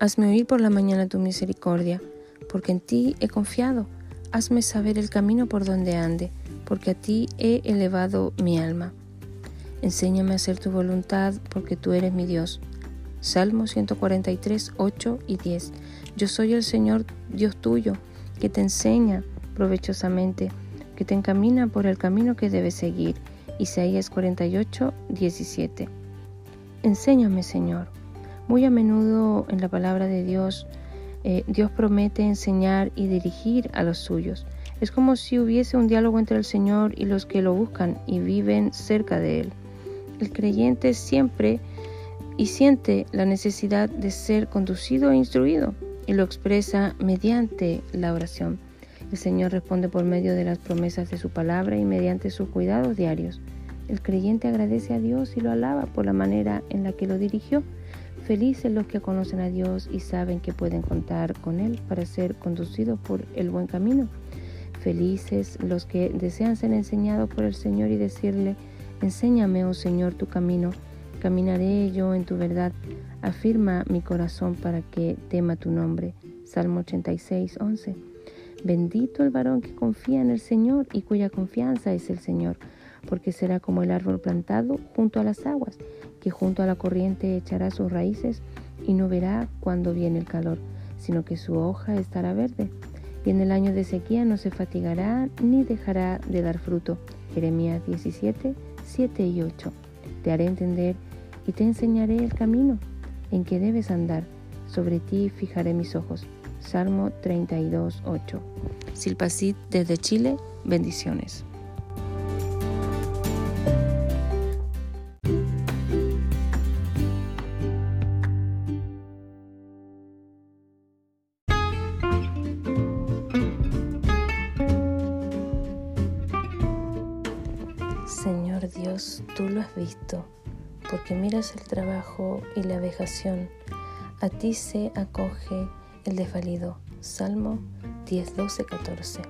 Hazme oír por la mañana tu misericordia, porque en ti he confiado. Hazme saber el camino por donde ande, porque a ti he elevado mi alma. Enséñame a hacer tu voluntad, porque tú eres mi Dios. Salmo 143, 8 y 10. Yo soy el Señor Dios tuyo, que te enseña provechosamente, que te encamina por el camino que debes seguir. Isaías 48, 17. Enséñame, Señor. Muy a menudo en la palabra de Dios, eh, Dios promete enseñar y dirigir a los suyos. Es como si hubiese un diálogo entre el Señor y los que lo buscan y viven cerca de Él. El creyente siempre y siente la necesidad de ser conducido e instruido y lo expresa mediante la oración. El Señor responde por medio de las promesas de su palabra y mediante sus cuidados diarios. El creyente agradece a Dios y lo alaba por la manera en la que lo dirigió. Felices los que conocen a Dios y saben que pueden contar con Él para ser conducidos por el buen camino. Felices los que desean ser enseñados por el Señor y decirle, enséñame, oh Señor, tu camino Caminaré yo en tu verdad. Afirma mi corazón para que tema tu nombre. Salmo 86, 11. Bendito el varón que confía en el Señor y cuya confianza es el Señor, porque será como el árbol plantado junto a las aguas, que junto a la corriente echará sus raíces y no verá cuando viene el calor, sino que su hoja estará verde. Y en el año de sequía no se fatigará ni dejará de dar fruto. Jeremías 17, 7 y 8. Te haré entender y te enseñaré el camino en que debes andar. Sobre ti fijaré mis ojos. Salmo 32, 8. Silpacit desde Chile, bendiciones. Señor Dios, tú lo has visto porque miras el trabajo y la vejación. A ti se acoge el desvalido. Salmo 10, 12, 14.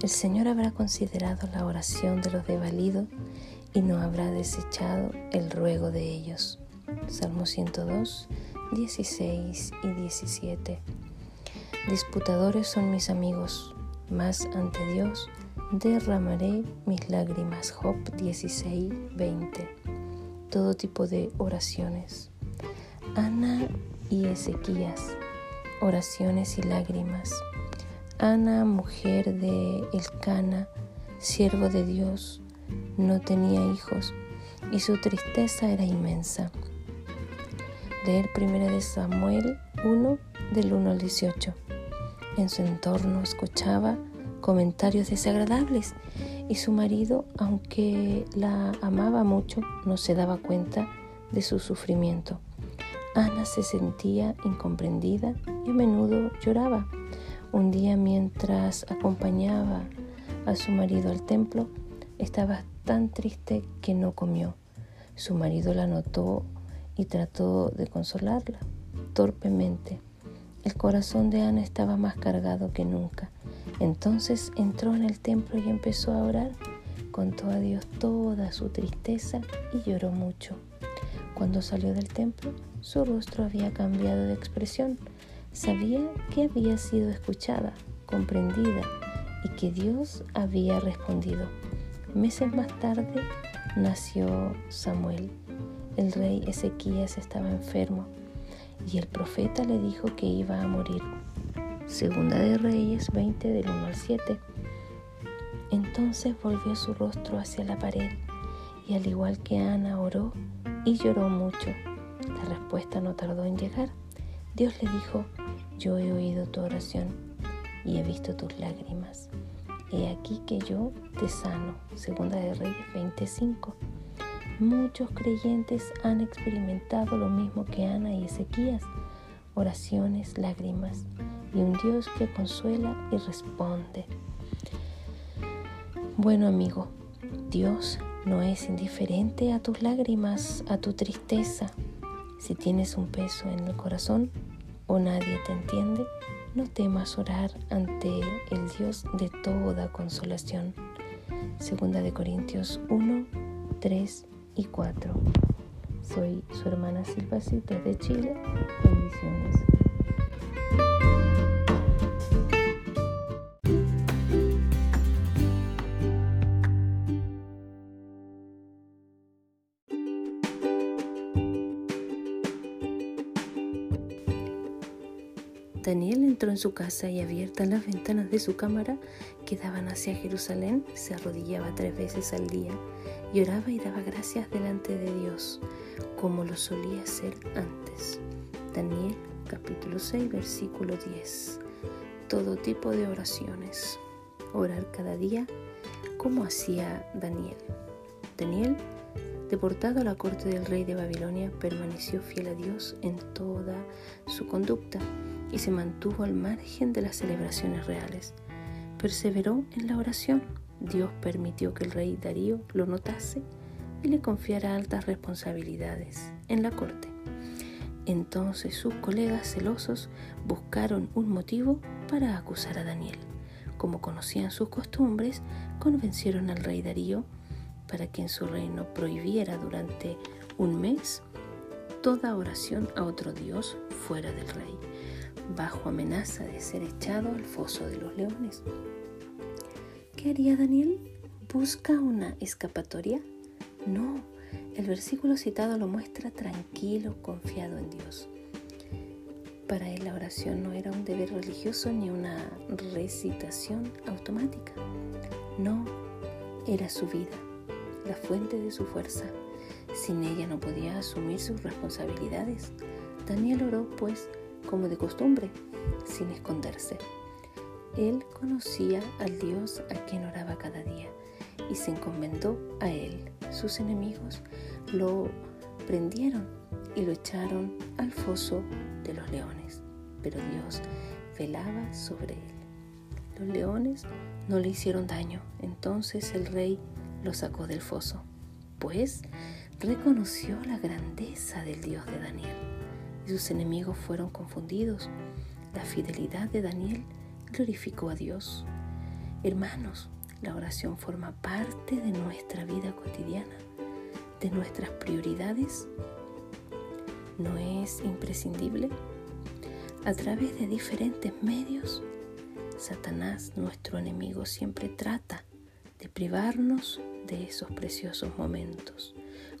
El Señor habrá considerado la oración de los desvalidos y no habrá desechado el ruego de ellos. Salmo 102, 16 y 17. Disputadores son mis amigos, mas ante Dios derramaré mis lágrimas. Job 16, 20 todo tipo de oraciones. Ana y Ezequías, oraciones y lágrimas. Ana, mujer de Elcana, siervo de Dios, no tenía hijos y su tristeza era inmensa. Leer 1 de Samuel 1 del 1 al 18. En su entorno escuchaba comentarios desagradables y su marido, aunque la amaba mucho, no se daba cuenta de su sufrimiento. Ana se sentía incomprendida y a menudo lloraba. Un día mientras acompañaba a su marido al templo, estaba tan triste que no comió. Su marido la notó y trató de consolarla torpemente. El corazón de Ana estaba más cargado que nunca. Entonces entró en el templo y empezó a orar. Contó a Dios toda su tristeza y lloró mucho. Cuando salió del templo, su rostro había cambiado de expresión. Sabía que había sido escuchada, comprendida y que Dios había respondido. Meses más tarde nació Samuel. El rey Ezequías estaba enfermo y el profeta le dijo que iba a morir. Segunda de Reyes 20 del 1 al 7. Entonces volvió su rostro hacia la pared y al igual que Ana oró y lloró mucho. La respuesta no tardó en llegar. Dios le dijo, yo he oído tu oración y he visto tus lágrimas. He aquí que yo te sano. Segunda de Reyes 25. Muchos creyentes han experimentado lo mismo que Ana y Ezequías, oraciones, lágrimas y un Dios que consuela y responde. Bueno amigo, Dios no es indiferente a tus lágrimas, a tu tristeza. Si tienes un peso en el corazón o nadie te entiende, no temas orar ante el Dios de toda consolación. Segunda de Corintios 1, 3 y 4. Soy su hermana Silva Cita de Chile. Bendiciones. Daniel entró en su casa y abiertas las ventanas de su cámara que daban hacia Jerusalén, se arrodillaba tres veces al día y oraba y daba gracias delante de Dios, como lo solía hacer antes. Daniel capítulo 6 versículo 10. Todo tipo de oraciones. Orar cada día como hacía Daniel. Daniel Deportado a la corte del rey de Babilonia, permaneció fiel a Dios en toda su conducta y se mantuvo al margen de las celebraciones reales. Perseveró en la oración. Dios permitió que el rey Darío lo notase y le confiara altas responsabilidades en la corte. Entonces sus colegas celosos buscaron un motivo para acusar a Daniel. Como conocían sus costumbres, convencieron al rey Darío para que en su reino prohibiera durante un mes toda oración a otro Dios fuera del rey, bajo amenaza de ser echado al foso de los leones. ¿Qué haría Daniel? ¿Busca una escapatoria? No, el versículo citado lo muestra tranquilo, confiado en Dios. Para él la oración no era un deber religioso ni una recitación automática. No, era su vida la fuente de su fuerza. Sin ella no podía asumir sus responsabilidades. Daniel oró, pues, como de costumbre, sin esconderse. Él conocía al Dios a quien oraba cada día y se encomendó a él. Sus enemigos lo prendieron y lo echaron al foso de los leones, pero Dios velaba sobre él. Los leones no le hicieron daño, entonces el rey lo sacó del foso, pues reconoció la grandeza del Dios de Daniel y sus enemigos fueron confundidos. La fidelidad de Daniel glorificó a Dios. Hermanos, la oración forma parte de nuestra vida cotidiana, de nuestras prioridades. ¿No es imprescindible? A través de diferentes medios, Satanás, nuestro enemigo, siempre trata de privarnos de esos preciosos momentos.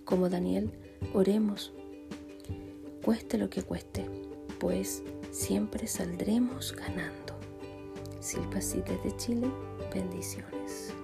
Como Daniel, oremos, cueste lo que cueste, pues siempre saldremos ganando. Silpa de Chile, bendiciones.